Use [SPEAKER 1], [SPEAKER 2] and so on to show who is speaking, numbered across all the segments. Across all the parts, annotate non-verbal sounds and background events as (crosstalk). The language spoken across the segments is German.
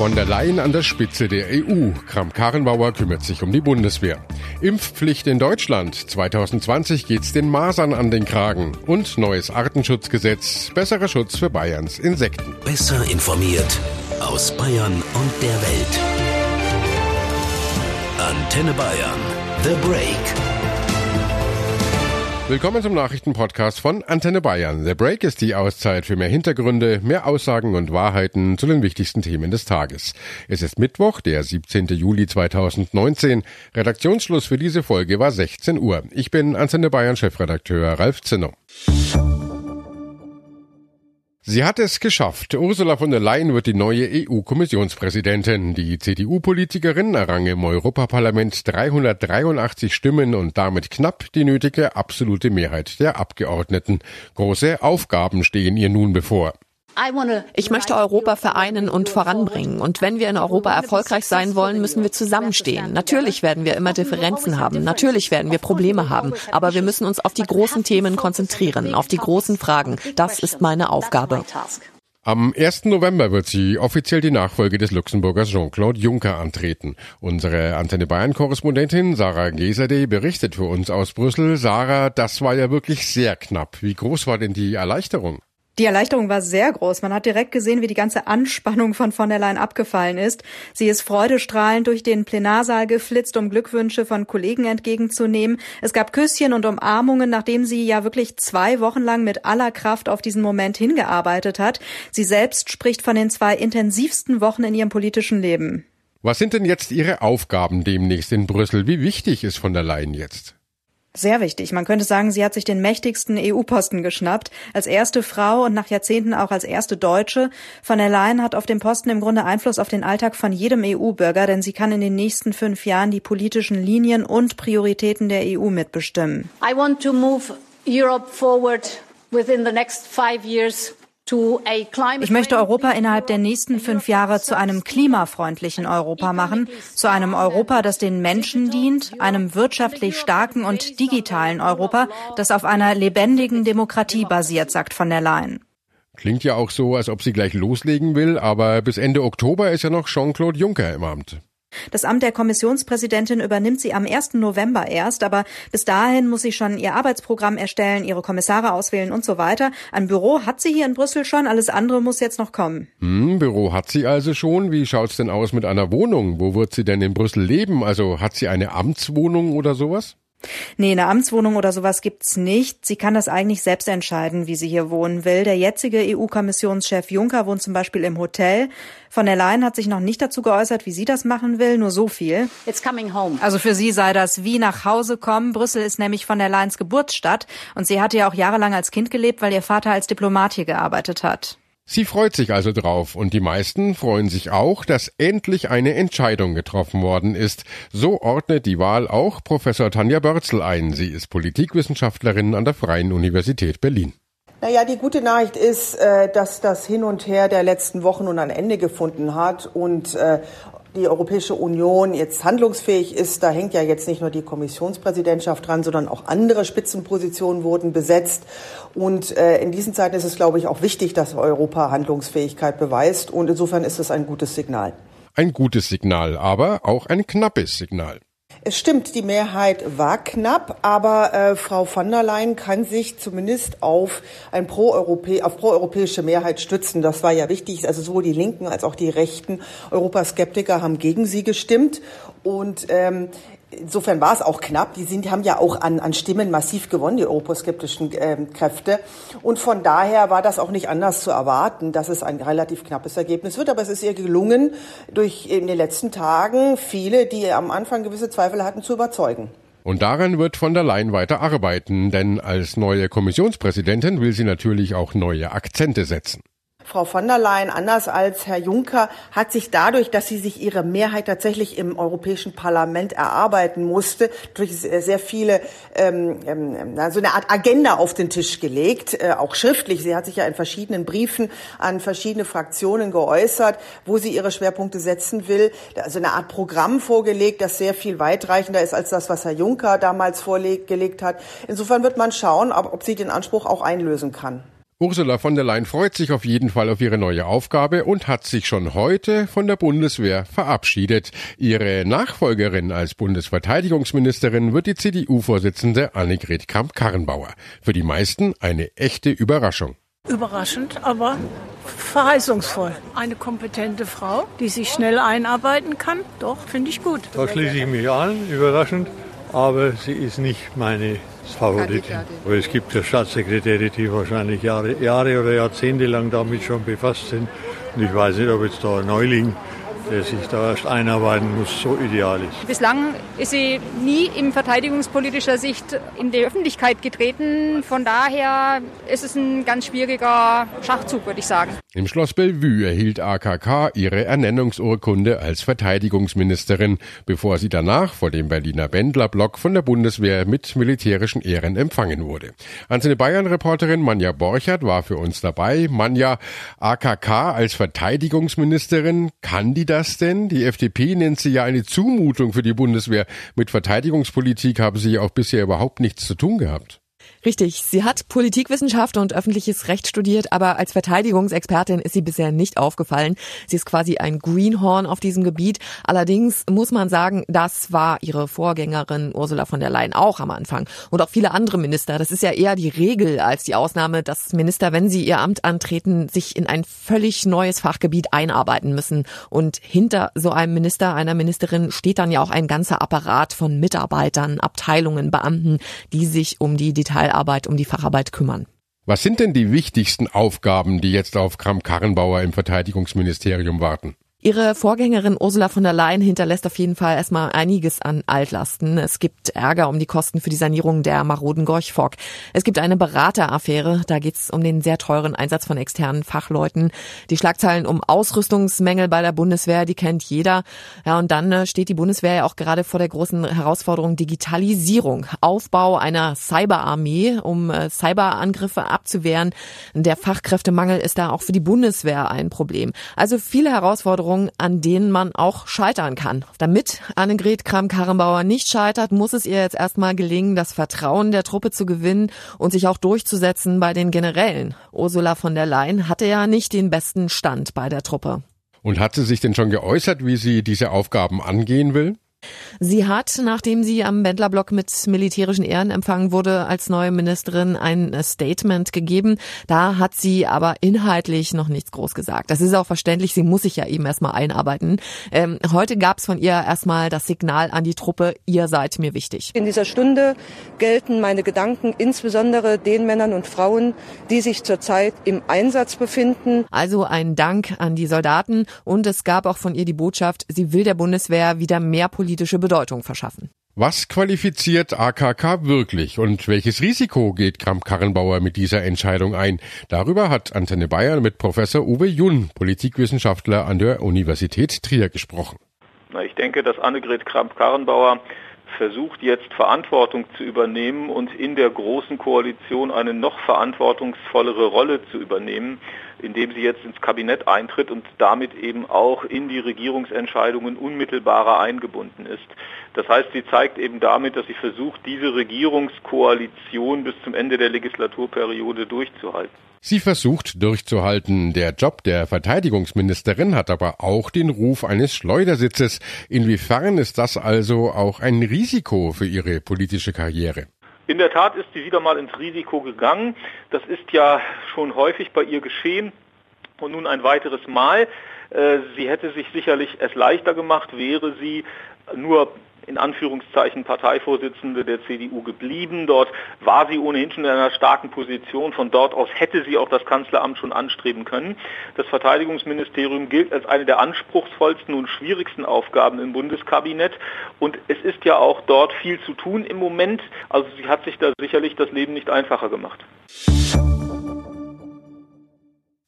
[SPEAKER 1] Von der Leyen an der Spitze der EU. Kram-Karrenbauer kümmert sich um die Bundeswehr. Impfpflicht in Deutschland. 2020 geht's den Masern an den Kragen. Und neues Artenschutzgesetz. Besserer Schutz für Bayerns Insekten.
[SPEAKER 2] Besser informiert aus Bayern und der Welt. Antenne Bayern. The Break.
[SPEAKER 1] Willkommen zum Nachrichtenpodcast von Antenne Bayern. The Break ist die Auszeit für mehr Hintergründe, mehr Aussagen und Wahrheiten zu den wichtigsten Themen des Tages. Es ist Mittwoch, der 17. Juli 2019. Redaktionsschluss für diese Folge war 16 Uhr. Ich bin Antenne Bayern Chefredakteur Ralf Zinno. Sie hat es geschafft. Ursula von der Leyen wird die neue EU-Kommissionspräsidentin. Die CDU-Politikerin errang im Europaparlament 383 Stimmen und damit knapp die nötige absolute Mehrheit der Abgeordneten. Große Aufgaben stehen ihr nun bevor.
[SPEAKER 3] Ich möchte Europa vereinen und voranbringen. Und wenn wir in Europa erfolgreich sein wollen, müssen wir zusammenstehen. Natürlich werden wir immer Differenzen haben. Natürlich werden wir Probleme haben. Aber wir müssen uns auf die großen Themen konzentrieren, auf die großen Fragen. Das ist meine Aufgabe.
[SPEAKER 1] Am 1. November wird sie offiziell die Nachfolge des Luxemburgers Jean-Claude Juncker antreten. Unsere Antenne Bayern-Korrespondentin Sarah Geserde berichtet für uns aus Brüssel. Sarah, das war ja wirklich sehr knapp. Wie groß war denn die Erleichterung?
[SPEAKER 4] Die Erleichterung war sehr groß. Man hat direkt gesehen, wie die ganze Anspannung von von der Leyen abgefallen ist. Sie ist freudestrahlend durch den Plenarsaal geflitzt, um Glückwünsche von Kollegen entgegenzunehmen. Es gab Küsschen und Umarmungen, nachdem sie ja wirklich zwei Wochen lang mit aller Kraft auf diesen Moment hingearbeitet hat. Sie selbst spricht von den zwei intensivsten Wochen in ihrem politischen Leben.
[SPEAKER 1] Was sind denn jetzt Ihre Aufgaben demnächst in Brüssel? Wie wichtig ist von der Leyen jetzt?
[SPEAKER 4] Sehr wichtig. Man könnte sagen, sie hat sich den mächtigsten EU-Posten geschnappt. Als erste Frau und nach Jahrzehnten auch als erste Deutsche. Von der Leyen hat auf dem Posten im Grunde Einfluss auf den Alltag von jedem EU-Bürger, denn sie kann in den nächsten fünf Jahren die politischen Linien und Prioritäten der EU mitbestimmen.
[SPEAKER 5] I want to move Europe forward within the next five years
[SPEAKER 4] ich möchte Europa innerhalb der nächsten fünf Jahre zu einem klimafreundlichen Europa machen, zu einem Europa, das den Menschen dient, einem wirtschaftlich starken und digitalen Europa, das auf einer lebendigen Demokratie basiert, sagt von der Leyen.
[SPEAKER 1] Klingt ja auch so, als ob sie gleich loslegen will, aber bis Ende Oktober ist ja noch Jean-Claude Juncker im Amt.
[SPEAKER 4] Das Amt der Kommissionspräsidentin übernimmt sie am 1. November erst, aber bis dahin muss sie schon ihr Arbeitsprogramm erstellen, ihre Kommissare auswählen und so weiter. Ein Büro hat sie hier in Brüssel schon, alles andere muss jetzt noch kommen.
[SPEAKER 1] Hm, Büro hat sie also schon. Wie schaut's denn aus mit einer Wohnung? Wo wird sie denn in Brüssel leben? Also hat sie eine Amtswohnung oder sowas?
[SPEAKER 4] Nee, eine Amtswohnung oder sowas gibt's nicht. Sie kann das eigentlich selbst entscheiden, wie sie hier wohnen will. Der jetzige EU-Kommissionschef Juncker wohnt zum Beispiel im Hotel. Von der Leyen hat sich noch nicht dazu geäußert, wie sie das machen will, nur so viel.
[SPEAKER 5] It's coming home.
[SPEAKER 4] Also für sie sei das wie nach Hause kommen. Brüssel ist nämlich von der Leyens Geburtsstadt und sie hatte ja auch jahrelang als Kind gelebt, weil ihr Vater als Diplomat hier gearbeitet hat.
[SPEAKER 1] Sie freut sich also drauf und die meisten freuen sich auch, dass endlich eine Entscheidung getroffen worden ist. So ordnet die Wahl auch Professor Tanja Börzel ein. Sie ist Politikwissenschaftlerin an der Freien Universität Berlin.
[SPEAKER 6] Naja, die gute Nachricht ist, äh, dass das Hin und Her der letzten Wochen nun ein Ende gefunden hat und äh, die Europäische Union jetzt handlungsfähig ist. Da hängt ja jetzt nicht nur die Kommissionspräsidentschaft dran, sondern auch andere Spitzenpositionen wurden besetzt. Und äh, in diesen Zeiten ist es, glaube ich, auch wichtig, dass Europa Handlungsfähigkeit beweist. Und insofern ist es ein gutes Signal.
[SPEAKER 1] Ein gutes Signal, aber auch ein knappes Signal.
[SPEAKER 6] Es stimmt, die Mehrheit war knapp, aber äh, Frau von der Leyen kann sich zumindest auf ein pro-Europä auf proeuropäische Mehrheit stützen. Das war ja wichtig. Also sowohl die Linken als auch die rechten Europaskeptiker haben gegen sie gestimmt. Und ähm, Insofern war es auch knapp. Die sind, haben ja auch an, an Stimmen massiv gewonnen, die europaskeptischen äh, Kräfte. Und von daher war das auch nicht anders zu erwarten, dass es ein relativ knappes Ergebnis wird. Aber es ist ihr gelungen, durch in den letzten Tagen viele, die am Anfang gewisse Zweifel hatten, zu überzeugen.
[SPEAKER 1] Und daran wird von der Leyen weiter arbeiten, denn als neue Kommissionspräsidentin will sie natürlich auch neue Akzente setzen.
[SPEAKER 6] Frau von der Leyen, anders als Herr Juncker, hat sich dadurch, dass sie sich ihre Mehrheit tatsächlich im Europäischen Parlament erarbeiten musste, durch sehr viele, ähm, ähm, so eine Art Agenda auf den Tisch gelegt, äh, auch schriftlich. Sie hat sich ja in verschiedenen Briefen an verschiedene Fraktionen geäußert, wo sie ihre Schwerpunkte setzen will. Also eine Art Programm vorgelegt, das sehr viel weitreichender ist als das, was Herr Juncker damals vorgelegt hat. Insofern wird man schauen, ob, ob sie den Anspruch auch einlösen kann.
[SPEAKER 1] Ursula von der Leyen freut sich auf jeden Fall auf ihre neue Aufgabe und hat sich schon heute von der Bundeswehr verabschiedet. Ihre Nachfolgerin als Bundesverteidigungsministerin wird die CDU-Vorsitzende Annegret Kramp-Karrenbauer. Für die meisten eine echte Überraschung.
[SPEAKER 7] Überraschend, aber verheißungsvoll. Eine kompetente Frau, die sich schnell einarbeiten kann, doch, finde ich gut.
[SPEAKER 8] Da schließe ich mich an, überraschend, aber sie ist nicht meine Favoritin. Aber es gibt ja Staatssekretäre, die wahrscheinlich Jahre, Jahre oder Jahrzehnte lang damit schon befasst sind. Und ich weiß nicht, ob jetzt da ein Neuling der sich da erst einarbeiten muss, so ideal ist.
[SPEAKER 9] Bislang ist sie nie in verteidigungspolitischer Sicht in die Öffentlichkeit getreten. Von daher ist es ein ganz schwieriger Schachzug, würde ich sagen.
[SPEAKER 1] Im Schloss Bellevue erhielt AKK ihre Ernennungsurkunde als Verteidigungsministerin, bevor sie danach vor dem Berliner Bändlerblock von der Bundeswehr mit militärischen Ehren empfangen wurde. Antenne Bayern-Reporterin Manja Borchert war für uns dabei. Manja, AKK als Verteidigungsministerin, kann die das denn? Die FDP nennt sie ja eine Zumutung für die Bundeswehr. Mit Verteidigungspolitik haben sie ja auch bisher überhaupt nichts zu tun gehabt.
[SPEAKER 3] Richtig. Sie hat Politikwissenschaft und öffentliches Recht studiert, aber als Verteidigungsexpertin ist sie bisher nicht aufgefallen. Sie ist quasi ein Greenhorn auf diesem Gebiet. Allerdings muss man sagen, das war ihre Vorgängerin Ursula von der Leyen auch am Anfang. Und auch viele andere Minister. Das ist ja eher die Regel als die Ausnahme, dass Minister, wenn sie ihr Amt antreten, sich in ein völlig neues Fachgebiet einarbeiten müssen. Und hinter so einem Minister, einer Ministerin steht dann ja auch ein ganzer Apparat von Mitarbeitern, Abteilungen, Beamten, die sich um die Details Detailarbeit, um die Facharbeit kümmern.
[SPEAKER 1] Was sind denn die wichtigsten Aufgaben, die jetzt auf Kram-Karrenbauer im Verteidigungsministerium warten?
[SPEAKER 3] Ihre Vorgängerin Ursula von der Leyen hinterlässt auf jeden Fall erstmal einiges an Altlasten. Es gibt Ärger um die Kosten für die Sanierung der maroden Gorchfock. Es gibt eine Berateraffäre, da geht es um den sehr teuren Einsatz von externen Fachleuten. Die Schlagzeilen um Ausrüstungsmängel bei der Bundeswehr, die kennt jeder. Ja, und dann äh, steht die Bundeswehr ja auch gerade vor der großen Herausforderung Digitalisierung, Aufbau einer Cyberarmee, um äh, Cyberangriffe abzuwehren. Der Fachkräftemangel ist da auch für die Bundeswehr ein Problem. Also viele Herausforderungen Herausforderungen, an denen man auch scheitern kann. Damit Annegret Kramp-Karrenbauer nicht scheitert, muss es ihr jetzt erstmal gelingen, das Vertrauen der Truppe zu gewinnen und sich auch durchzusetzen bei den Generälen. Ursula von der Leyen hatte ja nicht den besten Stand bei der Truppe.
[SPEAKER 1] Und hat sie sich denn schon geäußert, wie sie diese Aufgaben angehen will?
[SPEAKER 3] Sie hat, nachdem sie am Bändlerblock mit militärischen Ehren empfangen wurde, als neue Ministerin ein Statement gegeben. Da hat sie aber inhaltlich noch nichts groß gesagt. Das ist auch verständlich. Sie muss sich ja eben erstmal einarbeiten. Ähm, heute gab es von ihr erstmal das Signal an die Truppe, ihr seid mir wichtig.
[SPEAKER 10] In dieser Stunde gelten meine Gedanken insbesondere den Männern und Frauen, die sich zurzeit im Einsatz befinden.
[SPEAKER 3] Also ein Dank an die Soldaten und es gab auch von ihr die Botschaft, sie will der Bundeswehr wieder mehr Politik politische Bedeutung verschaffen.
[SPEAKER 1] Was qualifiziert AKK wirklich und welches Risiko geht Kramp-Karrenbauer mit dieser Entscheidung ein? Darüber hat Antenne Bayern mit Professor Uwe Jun, Politikwissenschaftler an der Universität Trier, gesprochen.
[SPEAKER 11] Ich denke, dass Annegret Kramp-Karrenbauer versucht jetzt Verantwortung zu übernehmen und in der großen Koalition eine noch verantwortungsvollere Rolle zu übernehmen, indem sie jetzt ins Kabinett eintritt und damit eben auch in die Regierungsentscheidungen unmittelbarer eingebunden ist. Das heißt, sie zeigt eben damit, dass sie versucht, diese Regierungskoalition bis zum Ende der Legislaturperiode durchzuhalten.
[SPEAKER 1] Sie versucht durchzuhalten. Der Job der Verteidigungsministerin hat aber auch den Ruf eines Schleudersitzes. Inwiefern ist das also auch ein Risiko für ihre politische Karriere?
[SPEAKER 11] In der Tat ist sie wieder mal ins Risiko gegangen. Das ist ja schon häufig bei ihr geschehen und nun ein weiteres Mal. Äh, sie hätte sich sicherlich es leichter gemacht, wäre sie nur in Anführungszeichen Parteivorsitzende der CDU geblieben. Dort war sie ohnehin schon in einer starken Position. Von dort aus hätte sie auch das Kanzleramt schon anstreben können. Das Verteidigungsministerium gilt als eine der anspruchsvollsten und schwierigsten Aufgaben im Bundeskabinett. Und es ist ja auch dort viel zu tun im Moment. Also sie hat sich da sicherlich das Leben nicht einfacher gemacht.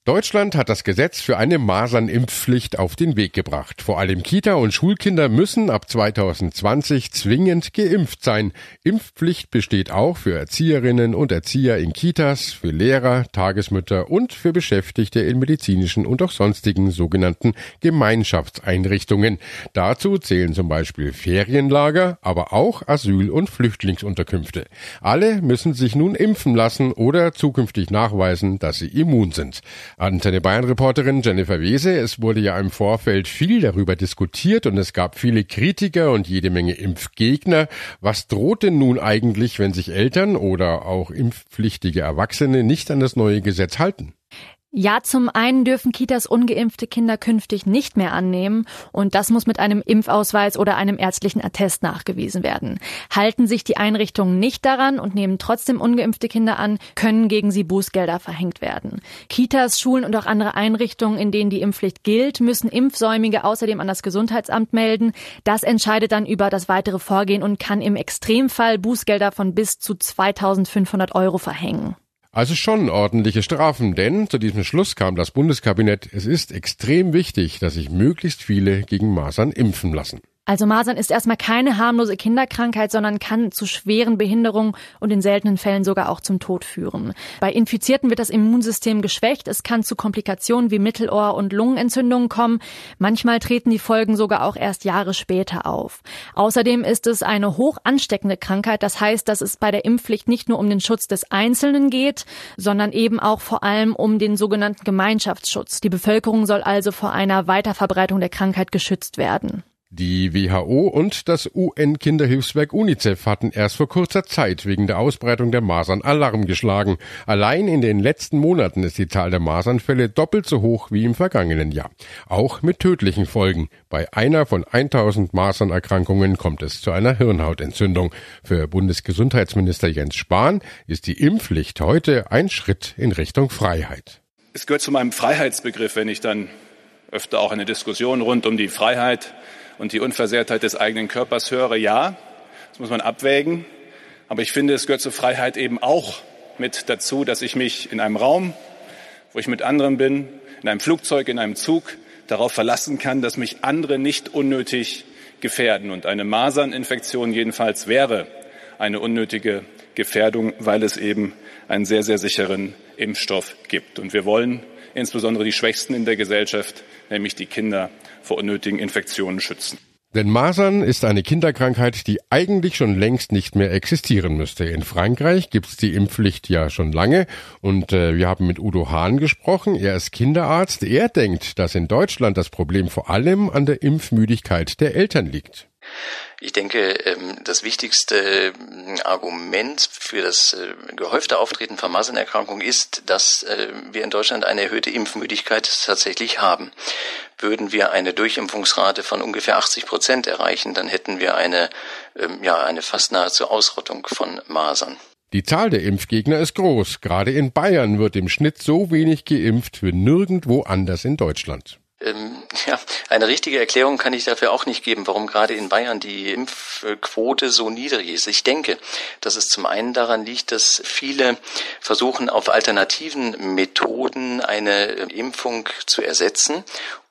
[SPEAKER 1] Deutschland hat das Gesetz für eine Masernimpfpflicht auf den Weg gebracht. Vor allem Kita- und Schulkinder müssen ab 2020 zwingend geimpft sein. Impfpflicht besteht auch für Erzieherinnen und Erzieher in Kitas, für Lehrer, Tagesmütter und für Beschäftigte in medizinischen und auch sonstigen sogenannten Gemeinschaftseinrichtungen. Dazu zählen zum Beispiel Ferienlager, aber auch Asyl- und Flüchtlingsunterkünfte. Alle müssen sich nun impfen lassen oder zukünftig nachweisen, dass sie immun sind. Antenne Bayern Reporterin Jennifer Wese, es wurde ja im Vorfeld viel darüber diskutiert und es gab viele Kritiker und jede Menge Impfgegner. Was droht denn nun eigentlich, wenn sich Eltern oder auch impfpflichtige Erwachsene nicht an das neue Gesetz halten?
[SPEAKER 12] Ja, zum einen dürfen Kitas ungeimpfte Kinder künftig nicht mehr annehmen und das muss mit einem Impfausweis oder einem ärztlichen Attest nachgewiesen werden. Halten sich die Einrichtungen nicht daran und nehmen trotzdem ungeimpfte Kinder an, können gegen sie Bußgelder verhängt werden. Kitas, Schulen und auch andere Einrichtungen, in denen die Impfpflicht gilt, müssen Impfsäumige außerdem an das Gesundheitsamt melden. Das entscheidet dann über das weitere Vorgehen und kann im Extremfall Bußgelder von bis zu 2500 Euro verhängen.
[SPEAKER 1] Also schon ordentliche Strafen, denn zu diesem Schluss kam das Bundeskabinett, es ist extrem wichtig, dass sich möglichst viele gegen Masern impfen lassen.
[SPEAKER 12] Also Masern ist erstmal keine harmlose Kinderkrankheit, sondern kann zu schweren Behinderungen und in seltenen Fällen sogar auch zum Tod führen. Bei Infizierten wird das Immunsystem geschwächt. Es kann zu Komplikationen wie Mittelohr- und Lungenentzündungen kommen. Manchmal treten die Folgen sogar auch erst Jahre später auf. Außerdem ist es eine hoch ansteckende Krankheit. Das heißt, dass es bei der Impfpflicht nicht nur um den Schutz des Einzelnen geht, sondern eben auch vor allem um den sogenannten Gemeinschaftsschutz. Die Bevölkerung soll also vor einer Weiterverbreitung der Krankheit geschützt werden.
[SPEAKER 1] Die WHO und das UN-Kinderhilfswerk UNICEF hatten erst vor kurzer Zeit wegen der Ausbreitung der Masern Alarm geschlagen. Allein in den letzten Monaten ist die Zahl der Masernfälle doppelt so hoch wie im vergangenen Jahr. Auch mit tödlichen Folgen. Bei einer von 1000 Masernerkrankungen kommt es zu einer Hirnhautentzündung. Für Bundesgesundheitsminister Jens Spahn ist die Impfpflicht heute ein Schritt in Richtung Freiheit.
[SPEAKER 13] Es gehört zu meinem Freiheitsbegriff, wenn ich dann öfter auch eine Diskussion rund um die Freiheit und die Unversehrtheit des eigenen Körpers höre, ja, das muss man abwägen. Aber ich finde, es gehört zur Freiheit eben auch mit dazu, dass ich mich in einem Raum, wo ich mit anderen bin, in einem Flugzeug, in einem Zug, darauf verlassen kann, dass mich andere nicht unnötig gefährden. Und eine Maserninfektion jedenfalls wäre eine unnötige Gefährdung, weil es eben einen sehr, sehr sicheren Impfstoff gibt. Und wir wollen insbesondere die Schwächsten in der Gesellschaft, nämlich die Kinder, vor unnötigen Infektionen schützen.
[SPEAKER 1] Denn Masern ist eine Kinderkrankheit, die eigentlich schon längst nicht mehr existieren müsste. In Frankreich gibt's die Impfpflicht ja schon lange und äh, wir haben mit Udo Hahn gesprochen. Er ist Kinderarzt. Er denkt, dass in Deutschland das Problem vor allem an der Impfmüdigkeit der Eltern liegt.
[SPEAKER 14] Ich denke, ähm, das wichtigste ähm, Argument für das äh, gehäufte Auftreten von Masernerkrankungen ist, dass äh, wir in Deutschland eine erhöhte Impfmüdigkeit tatsächlich haben. Würden wir eine Durchimpfungsrate von ungefähr 80 Prozent erreichen, dann hätten wir eine, ähm, ja, eine fast nahezu Ausrottung von Masern.
[SPEAKER 1] Die Zahl der Impfgegner ist groß. Gerade in Bayern wird im Schnitt so wenig geimpft wie nirgendwo anders in Deutschland.
[SPEAKER 14] Ähm, (laughs) ja, eine richtige Erklärung kann ich dafür auch nicht geben, warum gerade in Bayern die Impfquote so niedrig ist. Ich denke, dass es zum einen daran liegt, dass viele versuchen, auf alternativen Methoden eine Impfung zu ersetzen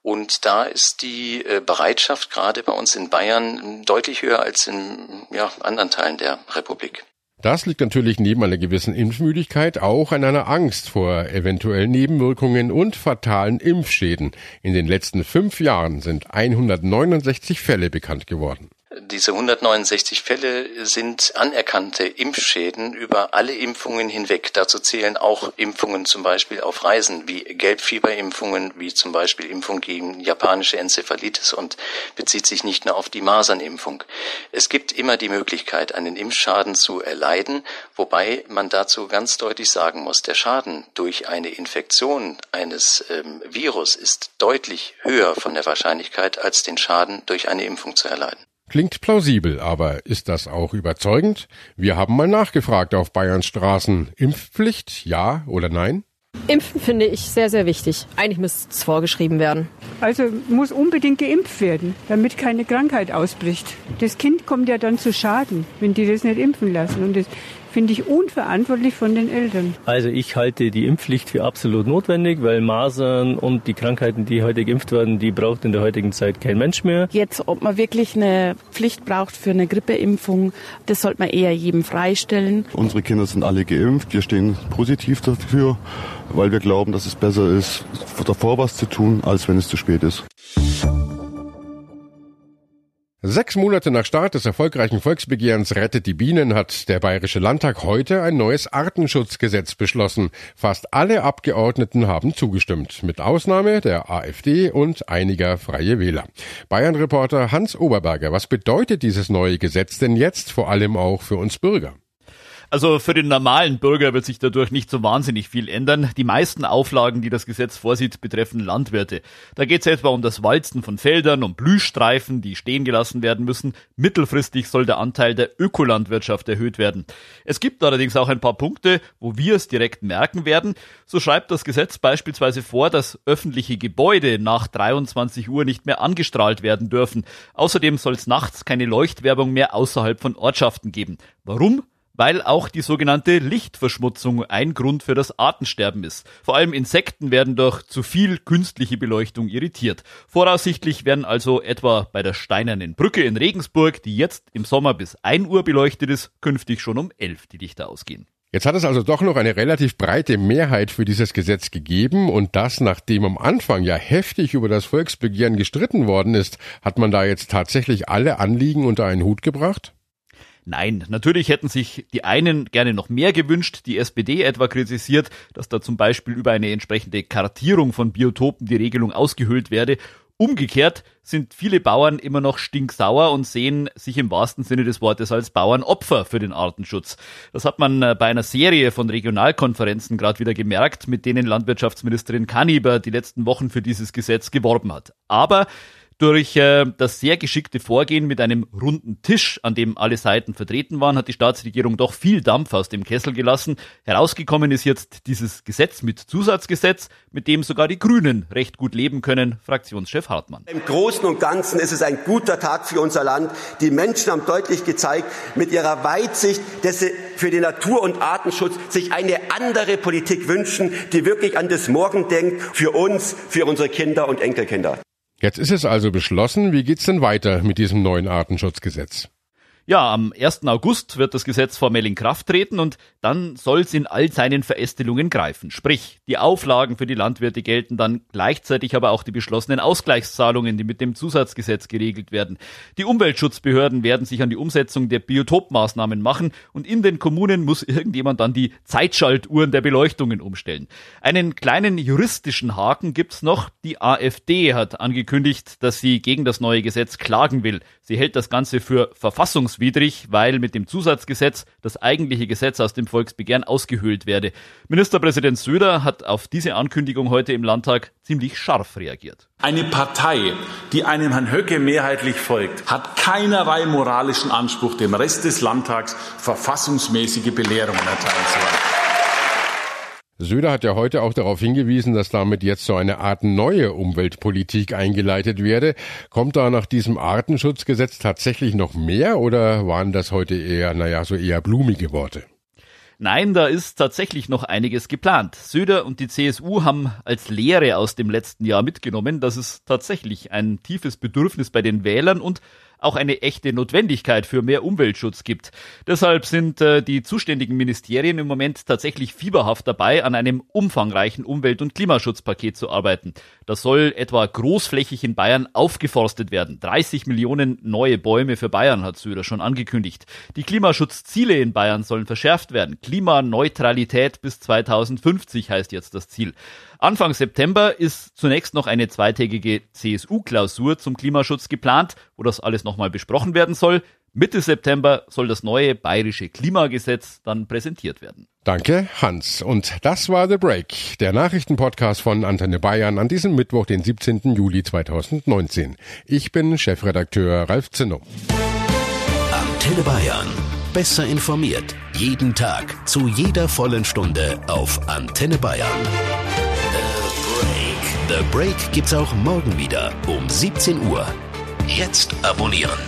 [SPEAKER 14] und da ist die äh, Bereitschaft gerade bei uns in Bayern deutlich höher als in ja, anderen Teilen der Republik.
[SPEAKER 1] Das liegt natürlich neben einer gewissen Impfmüdigkeit auch an einer Angst vor eventuellen Nebenwirkungen und fatalen Impfschäden. In den letzten fünf Jahren sind 169 Fälle bekannt geworden.
[SPEAKER 14] Diese 169 Fälle sind anerkannte Impfschäden über alle Impfungen hinweg. Dazu zählen auch Impfungen zum Beispiel auf Reisen, wie Gelbfieberimpfungen, wie zum Beispiel Impfung gegen japanische Enzephalitis und bezieht sich nicht nur auf die Masernimpfung. Es gibt immer die Möglichkeit, einen Impfschaden zu erleiden, wobei man dazu ganz deutlich sagen muss, der Schaden durch eine Infektion eines ähm, Virus ist deutlich höher von der Wahrscheinlichkeit, als den Schaden durch eine Impfung zu erleiden.
[SPEAKER 1] Klingt plausibel, aber ist das auch überzeugend? Wir haben mal nachgefragt auf Bayerns Straßen. Impfpflicht, ja oder nein?
[SPEAKER 15] Impfen finde ich sehr, sehr wichtig. Eigentlich müsste es vorgeschrieben werden.
[SPEAKER 16] Also muss unbedingt geimpft werden, damit keine Krankheit ausbricht. Das Kind kommt ja dann zu Schaden, wenn die das nicht impfen lassen. Und das finde ich unverantwortlich von den Eltern.
[SPEAKER 17] Also ich halte die Impfpflicht für absolut notwendig, weil Masern und die Krankheiten, die heute geimpft werden, die braucht in der heutigen Zeit kein Mensch mehr.
[SPEAKER 18] Jetzt, ob man wirklich eine Pflicht braucht für eine Grippeimpfung, das sollte man eher jedem freistellen.
[SPEAKER 19] Unsere Kinder sind alle geimpft. Wir stehen positiv dafür, weil wir glauben, dass es besser ist, davor was zu tun, als wenn es zu spät ist.
[SPEAKER 1] Sechs Monate nach Start des erfolgreichen Volksbegehrens Rettet die Bienen hat der Bayerische Landtag heute ein neues Artenschutzgesetz beschlossen. Fast alle Abgeordneten haben zugestimmt, mit Ausnahme der AfD und einiger Freie Wähler. Bayern-Reporter Hans Oberberger, was bedeutet dieses neue Gesetz denn jetzt vor allem auch für uns Bürger?
[SPEAKER 20] Also für den normalen Bürger wird sich dadurch nicht so wahnsinnig viel ändern. Die meisten Auflagen, die das Gesetz vorsieht, betreffen Landwirte. Da geht es etwa um das Walzen von Feldern, um Blühstreifen, die stehen gelassen werden müssen. Mittelfristig soll der Anteil der Ökolandwirtschaft erhöht werden. Es gibt allerdings auch ein paar Punkte, wo wir es direkt merken werden. So schreibt das Gesetz beispielsweise vor, dass öffentliche Gebäude nach 23 Uhr nicht mehr angestrahlt werden dürfen. Außerdem soll es nachts keine Leuchtwerbung mehr außerhalb von Ortschaften geben. Warum? Weil auch die sogenannte Lichtverschmutzung ein Grund für das Artensterben ist. Vor allem Insekten werden durch zu viel künstliche Beleuchtung irritiert. Voraussichtlich werden also etwa bei der Steinernen Brücke in Regensburg, die jetzt im Sommer bis 1 Uhr beleuchtet ist, künftig schon um 11 die Lichter ausgehen.
[SPEAKER 1] Jetzt hat es also doch noch eine relativ breite Mehrheit für dieses Gesetz gegeben und das, nachdem am Anfang ja heftig über das Volksbegehren gestritten worden ist, hat man da jetzt tatsächlich alle Anliegen unter einen Hut gebracht?
[SPEAKER 20] Nein, natürlich hätten sich die einen gerne noch mehr gewünscht. Die SPD etwa kritisiert, dass da zum Beispiel über eine entsprechende Kartierung von Biotopen die Regelung ausgehöhlt werde. Umgekehrt sind viele Bauern immer noch stinksauer und sehen sich im wahrsten Sinne des Wortes als Bauernopfer für den Artenschutz. Das hat man äh, bei einer Serie von Regionalkonferenzen gerade wieder gemerkt, mit denen Landwirtschaftsministerin Kaniber die letzten Wochen für dieses Gesetz geworben hat. Aber durch äh, das sehr geschickte Vorgehen mit einem runden Tisch, an dem alle Seiten vertreten waren, hat die Staatsregierung doch viel Dampf aus dem Kessel gelassen. Herausgekommen ist jetzt dieses Gesetz mit Zusatzgesetz, mit dem sogar die Grünen recht gut leben können, Fraktionschef Hartmann.
[SPEAKER 21] Im Großen und Ganzen ist es ein guter Tag für unser Land. Die Menschen haben deutlich gezeigt, mit ihrer Weitsicht, dass sie für den Natur- und Artenschutz sich eine andere Politik wünschen, die wirklich an das Morgen denkt, für uns, für unsere Kinder und Enkelkinder.
[SPEAKER 1] Jetzt ist es also beschlossen. Wie geht's denn weiter mit diesem neuen Artenschutzgesetz?
[SPEAKER 20] Ja, am 1. August wird das Gesetz formell in Kraft treten und dann soll es in all seinen Verästelungen greifen. Sprich, die Auflagen für die Landwirte gelten dann gleichzeitig aber auch die beschlossenen Ausgleichszahlungen, die mit dem Zusatzgesetz geregelt werden. Die Umweltschutzbehörden werden sich an die Umsetzung der Biotopmaßnahmen machen und in den Kommunen muss irgendjemand dann die Zeitschaltuhren der Beleuchtungen umstellen. Einen kleinen juristischen Haken gibt's noch. Die AfD hat angekündigt, dass sie gegen das neue Gesetz klagen will. Sie hält das Ganze für verfassungs verfassungswidrig, weil mit dem Zusatzgesetz das eigentliche Gesetz aus dem Volksbegehren ausgehöhlt werde. Ministerpräsident Söder hat auf diese Ankündigung heute im Landtag ziemlich scharf reagiert.
[SPEAKER 22] Eine Partei, die einem Herrn Höcke mehrheitlich folgt, hat keinerlei moralischen Anspruch, dem Rest des Landtags verfassungsmäßige Belehrungen erteilen zu wollen.
[SPEAKER 1] Söder hat ja heute auch darauf hingewiesen, dass damit jetzt so eine Art neue Umweltpolitik eingeleitet werde. Kommt da nach diesem Artenschutzgesetz tatsächlich noch mehr oder waren das heute eher, naja, so eher blumige Worte?
[SPEAKER 20] Nein, da ist tatsächlich noch einiges geplant. Söder und die CSU haben als Lehre aus dem letzten Jahr mitgenommen, dass es tatsächlich ein tiefes Bedürfnis bei den Wählern und auch eine echte Notwendigkeit für mehr Umweltschutz gibt. Deshalb sind äh, die zuständigen Ministerien im Moment tatsächlich fieberhaft dabei, an einem umfangreichen Umwelt- und Klimaschutzpaket zu arbeiten. Das soll etwa großflächig in Bayern aufgeforstet werden. 30 Millionen neue Bäume für Bayern hat Söder schon angekündigt. Die Klimaschutzziele in Bayern sollen verschärft werden. Klimaneutralität bis 2050 heißt jetzt das Ziel. Anfang September ist zunächst noch eine zweitägige CSU-Klausur zum Klimaschutz geplant, wo das alles nochmal besprochen werden soll. Mitte September soll das neue bayerische Klimagesetz dann präsentiert werden.
[SPEAKER 1] Danke, Hans. Und das war The Break, der Nachrichtenpodcast von Antenne Bayern an diesem Mittwoch, den 17. Juli 2019. Ich bin Chefredakteur Ralf Zinno.
[SPEAKER 2] Antenne Bayern. Besser informiert. Jeden Tag. Zu jeder vollen Stunde auf Antenne Bayern. The Break gibt's auch morgen wieder um 17 Uhr. Jetzt abonnieren.